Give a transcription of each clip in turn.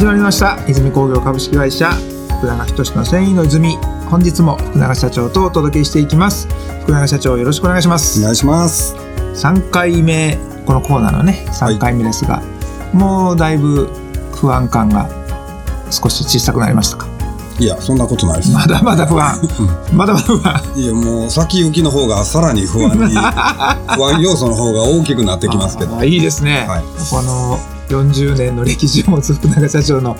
始まりました。泉工業株式会社福永仁の繊維の泉。本日も福永社長とお届けしていきます。福永社長よろしくお願いします。お願いします。3回目このコーナーのね3回目ですが、はい、もうだいぶ不安感が少し小さくなりましたか？いやそんなことないです。まだまだ不安。まだまだ不安。いやもう先行きの方がさらに不安に 不安要素の方が大きくなってきますけど。いいですね、はい、この40年の歴史を持つ福永社長の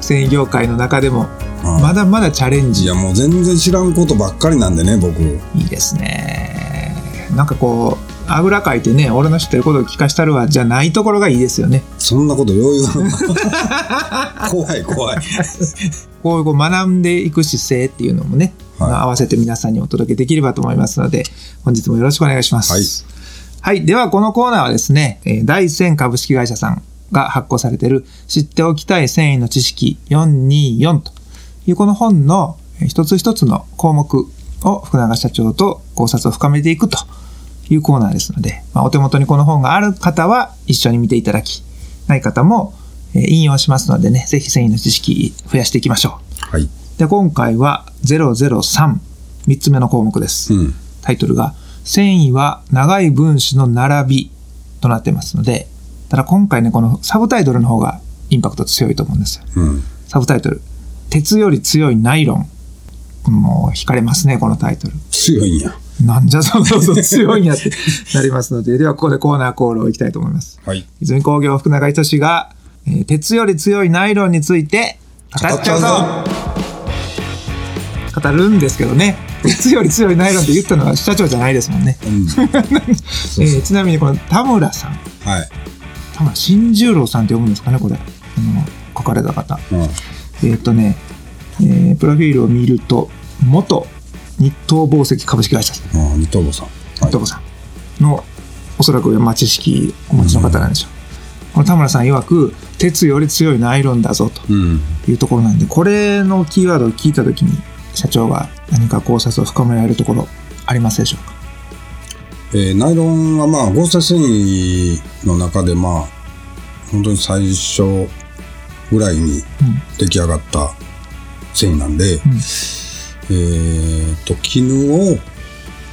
繊維業界の中でもまだまだチャレンジ。いやもう全然知らんことばっかりなんでね僕。いいですね。なんかこうあぐらかいてね俺の知ってることを聞かしたるわじゃないところがいいですよね。そんなことよう言わん怖い怖い。こういうこう学んでいく姿勢っていうのもね、はい、合わせて皆さんにお届けできればと思いますので本日もよろしくお願いします、はい、はい、ではこのコーナーはですね第一線株式会社さんが発行されている知っておきたい繊維の知識424というこの本の一つ一つの項目を福永社長と考察を深めていくというコーナーですので、まあ、お手元にこの本がある方は一緒に見ていただき、ない方も引用しますのでね、ぜひ繊維の知識増やしていきましょう。はい。で、今回は003、3つ目の項目です。うん、タイトルが、繊維は長い分子の並びとなってますので、ただ今回ね、このサブタイトルの方がインパクト強いと思うんですよ。うん、サブタイトル、鉄より強いナイロン。もう惹かれますね、このタイトル。強いんや。なんじゃそうそうそう強いんやってなりますので、ではここでコーナーコールをいきたいと思います。はい。泉工業福永仁が、えー、鉄より強いナイロンについて語っちゃうぞ語るんですけどね。鉄より強いナイロンって言ったのは社長じゃないですもんね。うん、えちなみにこの田村さん。はい。田村新十郎さんって読むんですかね、これ。あの書かれた方。うん、えっ、とね、えー、プロフィールを見ると、元日東紡績株式会社あ日東紡さん、日東紡さん。のおそらく、まあ、知識お持ちの方なんでしょう、うん、この田村さん曰く鉄より強いナイロンだぞというところなんで、これのキーワードを聞いた時に社長は何か考察を深められるところありますでしょうか？えー、ナイロンはまあ合成繊維の中でまあ本当に最初ぐらいに出来上がった繊維なんで、うん。えーと、絹を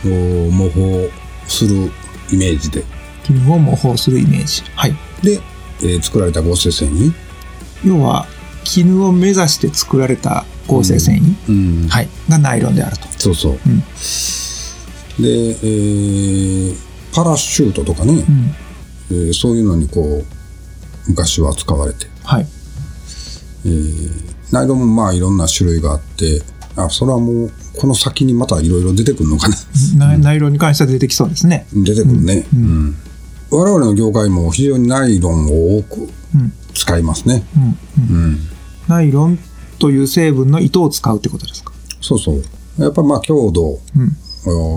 模倣するイメージで。絹を模倣するイメージ。はい。で、えー、作られた合成繊維。要は絹を目指して作られた合成繊維、うん。うん、はい、がナイロンであると。そうそう、うん、で、えー、パラシュートとかね、うん、えー、そういうのにこう昔は使われて、はい。えー、ナイロンもまあいろんな種類があってあそれはもうこの先にまたいろいろ出てくるのかな。ナイロンに関しては出てきそうですね。出てくるね、うん、うん、我々の業界も非常にナイロンを多く使いますね、うん。うん、ナイロンという成分の糸を使うってことですか？そうそう。やっぱまあ強度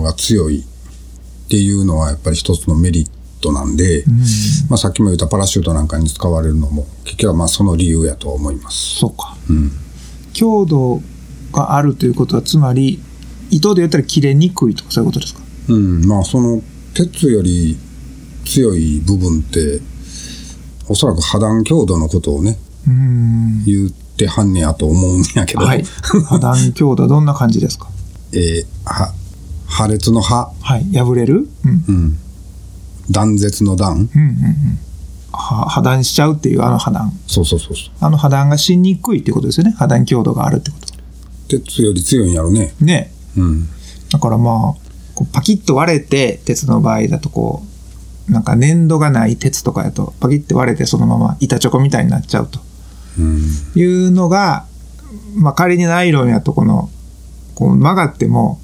が強いっていうのはやっぱり一つのメリットなんで、まあ、さっきも言ったパラシュートなんかに使われるのも結局はまあその理由やと思います。そうか、うん、強度があるということはつまり糸で言ったら切れにくいとかそういうことですか？うん。まあその鉄より強い部分っておそらく破断強度のことをね言ってはんねやと思うんやけど、はい、破断強度どんな感じですか？えー、は破裂の破はい。破れる、うん、うん、断絶の断、うんうんうん。破断しちゃうっていうあの破断。そうそうそうそう。あの破断がしにくいってことですよね。破断強度があるってこと。鉄より強いんやろね。ね。うん。だからまあ、こうパキッと割れて、鉄の場合だとこう、なんか粘土がない鉄とかやと、パキッて割れてそのまま板チョコみたいになっちゃうと。うん、いうのが、まあ仮にナイロンやとこの、こう曲がっても、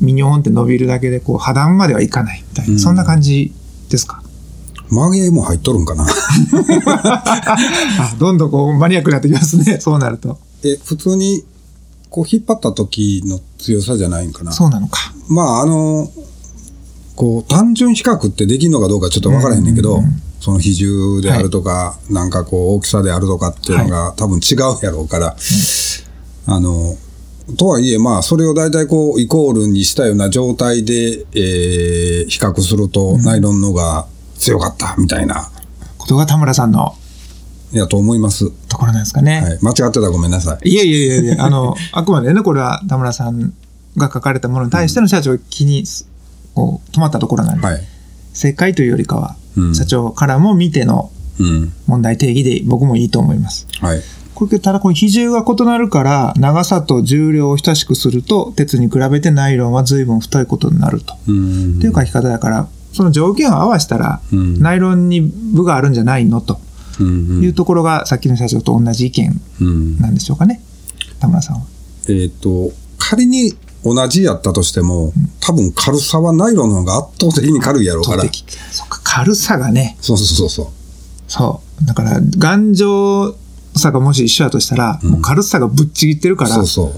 ミニョンって伸びるだけでこう破断まではいかないみたいな、うん、そんな感じですか？曲げも入っとるんかな。どんどんこうマニアックになってきますね。そうなると。え普通にこう引っ張った時の強さじゃないんかな？そうなのか。まあ、あの、こう、単純比較ってできるのかどうかちょっとわからへんねんけど、その比重であるとか、はい、なんかこう、大きさであるとかっていうのが、多分違うやろうから、あの、とはいえ、まあ、それを大体こう、イコールにしたような状態で、えー、比較すると、ナイロンのが強かったみたいな。ことが田村さんのやと思います。ところなんですかね。はい。間違ってたらごめんなさい。いやいやいやいや、あの、あくまでね、これは田村さんが書かれたものに対しての社長気に、こう、止まったところなんで、はい。正解というよりかは、うん社長からも見てのうん。問題定義で僕もいいと思います。はい。これただこれ比重が異なるから長さと重量を等しくすると鉄に比べてナイロンは随分太いことになると、うん。っていう書き方だからその条件を合わせたら、うんナイロンに部があるんじゃないのとうん。いうところがさっきの社長と同じ意見うん。なんでしょうかね田村さんは。えっ、と、仮に同じやったとしても、多分軽さはナイロンの方が圧倒的に軽いやろうから。そっか軽さがねそうそうそうそう。そうだから頑丈さがもし一緒だとしたら、もう軽さがぶっちぎってるからそうそ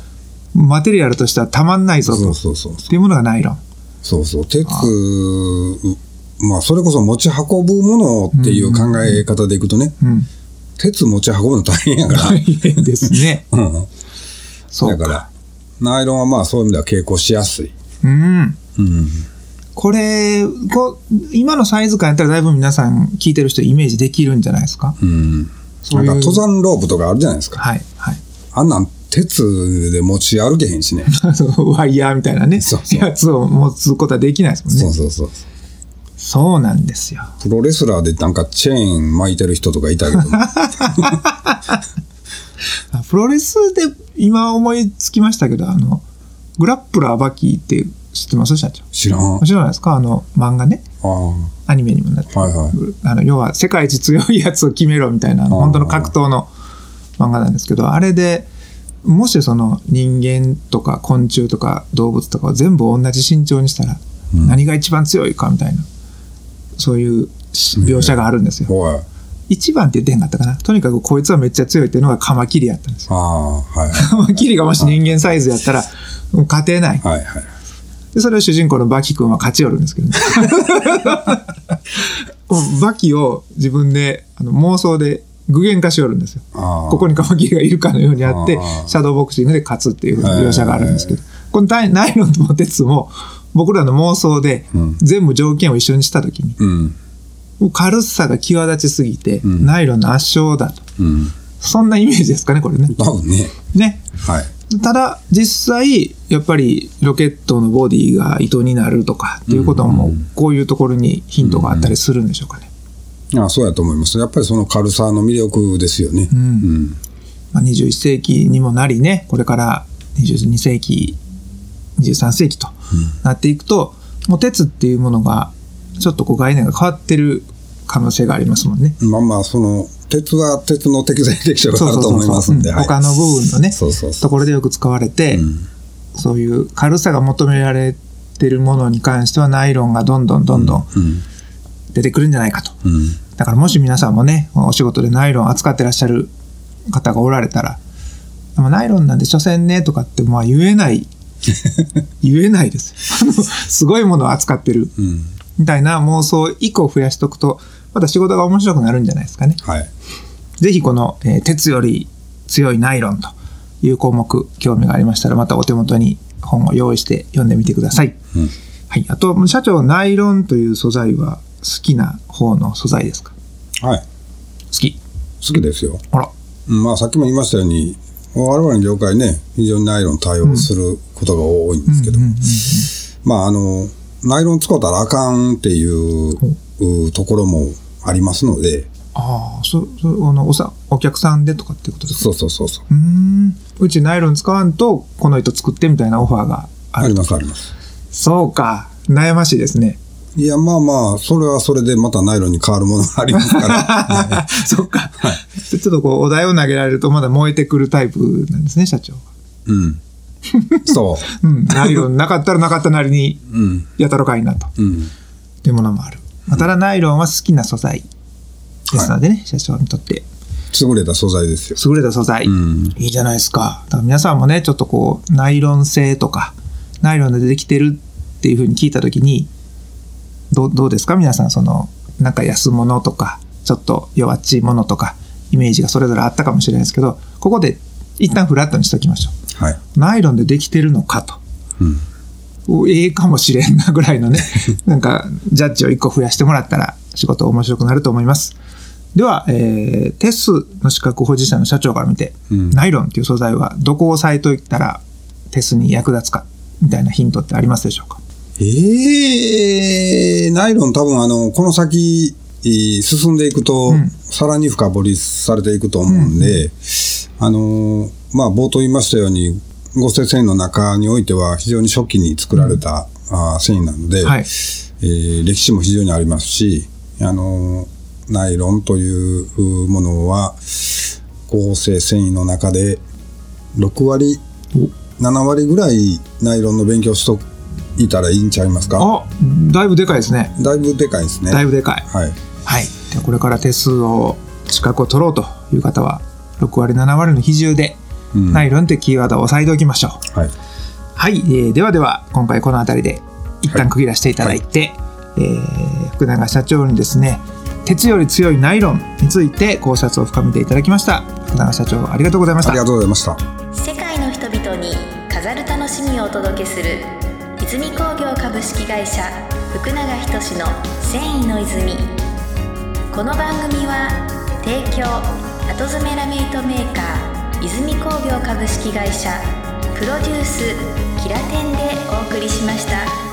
う。マテリアルとしてはたまんないぞとそうそうそう。っていうものがナイロン。そうそう。鉄、まあ、それこそ持ち運ぶものっていう考え方でいくとね、うん。鉄持ち運ぶの大変やから。大変ですね。うん。そうか。だから、ナイロンはまあそういう意味では傾向しやすい。うん。うん。これこ今のサイズ感やったらだいぶ皆さん聞いてる人イメージできるんじゃないですか？うん。そういうなんか登山ロープとかあるじゃないですか。はいはいあんなん鉄で持ち歩けへんしね。ワイヤーみたいなねそうそうやつを持つことはできないですもんねそうそうそう。そうなんですよプロレスラーでなんかチェーン巻いてる人とかいたけど、あプロレスで今思いつきましたけどあのグラップラーバキーって知ってます？社長知らん。あ知らないですか？あの漫画ねあ。アニメにもなってるはいはい。あの要は世界一強いやつを決めろみたいな本当の格闘の漫画なんですけどあれでもしその人間とか昆虫とか動物とかを全部同じ身長にしたらうん何が一番強いかみたいなそういう描写があるんですよ。一番って言ってへんかったかなとにかくこいつはめっちゃ強いっていうのがカマキリやったんですよ。ああ、はい。カマキリがもし人間サイズやったらもう勝てない。はいはい。でそれを主人公のバキ君は勝ち寄るんですけどね。バキを自分であの妄想で具現化しよるんですよ。ここにカマキリがいるかのようにあってシャドーボクシングで勝つっていう描写があるんですけどこのナイロンも鉄も僕らの妄想でうん全部条件を一緒にした時にうん。軽さが際立ちすぎてんナイロンの圧勝だとうん。そんなイメージですかねこれね。多分ね。ねはい。ただ実際やっぱりロケットのボディが糸になるとかっていうこともこういうところにヒントがあったりするんでしょうかね。ああそうやと思います。やっぱりその軽さの魅力ですよね。うんうん。まあ、21世紀にもなりねこれから22世紀23世紀となっていくと、もう鉄っていうものがちょっとこう概念が変わってる可能性がありますもんね。まあまあ、その、鉄は鉄の適材適所があると思いますんで。他の部分のねそうそうそう。ところでよく使われて、うんそういう軽さが求められてるものに関してはナイロンがどんどんどんどんうん。出てくるんじゃないかと。うん。だからもし皆さんもねお仕事でナイロン扱ってらっしゃる方がおられたら「でもナイロンなんで所詮ね」とかってまあ言えない 言えないですすごいものを扱ってるうん。みたいな妄想以降増やしとくとまた仕事が面白くなるんじゃないですかね。はい。ぜひこの、えー鉄より強いナイロンという項目興味がありましたらまたお手元に本を用意して読んでみてください。うん。はい、あと社長ナイロンという素材は好きな方の素材ですか？はい。好き好きですよ。あらうんまあ、さっきも言いましたように、我々の業界ね、非常にナイロン対応することが多いんですけど、まあ、あの、ナイロン使ったらあかんっていううところもありますので、ああそそあのおさお客さんでとかってことですか？そうそうそうそう。うーん。うちナイロン使わんとこの糸作ってみたいなオファーがある。ありますあります。そうか。悩ましいですね。いや、まあまあ、それはそれでまたナイロンに変わるものがありますから。そっか、ちょっとこうお題を投げられるとまだ燃えてくるタイプなんですね社長うん。そう。ん。ナイロンなかったらなかったなりに。やたろかいなと。うん。いうものもある、まあただナイロンは好きな素材ですのでね、社長にとって優れた素材ですよ。優れた素材、うん。いいじゃないですか。だから皆さんもね、ちょっとこう、ナイロン製とか、ナイロンでできてるっていうふうに聞いたときに、どうどうですか？皆さん、その、なんか安物とか、ちょっと弱っちいものとか、イメージがそれぞれあったかもしれないですけど、ここで一旦フラットにしておきましょはい。う。ナイロンでできてるのかと。うん。おええかもしれんなぐらいのね、なんか、ジャッジを一個増やしてもらったら、仕事面白くなると思います。では、えー、テスの資格保持者の社長から見て、うん、ナイロンっていう素材はどこを押さえといたらテスに役立つかみたいなヒントってありますでしょうか？ええー、ナイロン多分あの、この先、進んでいくと、さらに深掘りされていくと思うんで、うん、あの、まあ、冒頭言いましたように、合成繊維の中においては非常に初期に作られた、うん、あ繊維なので、はい、えー、歴史も非常にありますし、あの、ナイロンというものは、合成繊維の中で6割、7割ぐらいナイロンの勉強しといたらいいんちゃいますか？あだいぶでかいですね。だいぶでかいですね。だいぶでかい。はい、はい、でこれから手数を資格を取ろうという方は6割7割の比重で、うん、ナイロンってキーワードを押さえておきましょう。はい、はい、えー、ではでは今回この辺りで一旦区切らせていただいて、はい、えー、福永社長にですね鉄より強いナイロンについて考察を深めていただきました。福永社長ありがとうございました。ありがとうございました。世界の人々に飾る楽しみをお届けする泉工業株式会社福永仁の繊維の泉。この番組は提供後詰めラメイトメーカー泉工業株式会社プロデュースキラテンでお送りしました。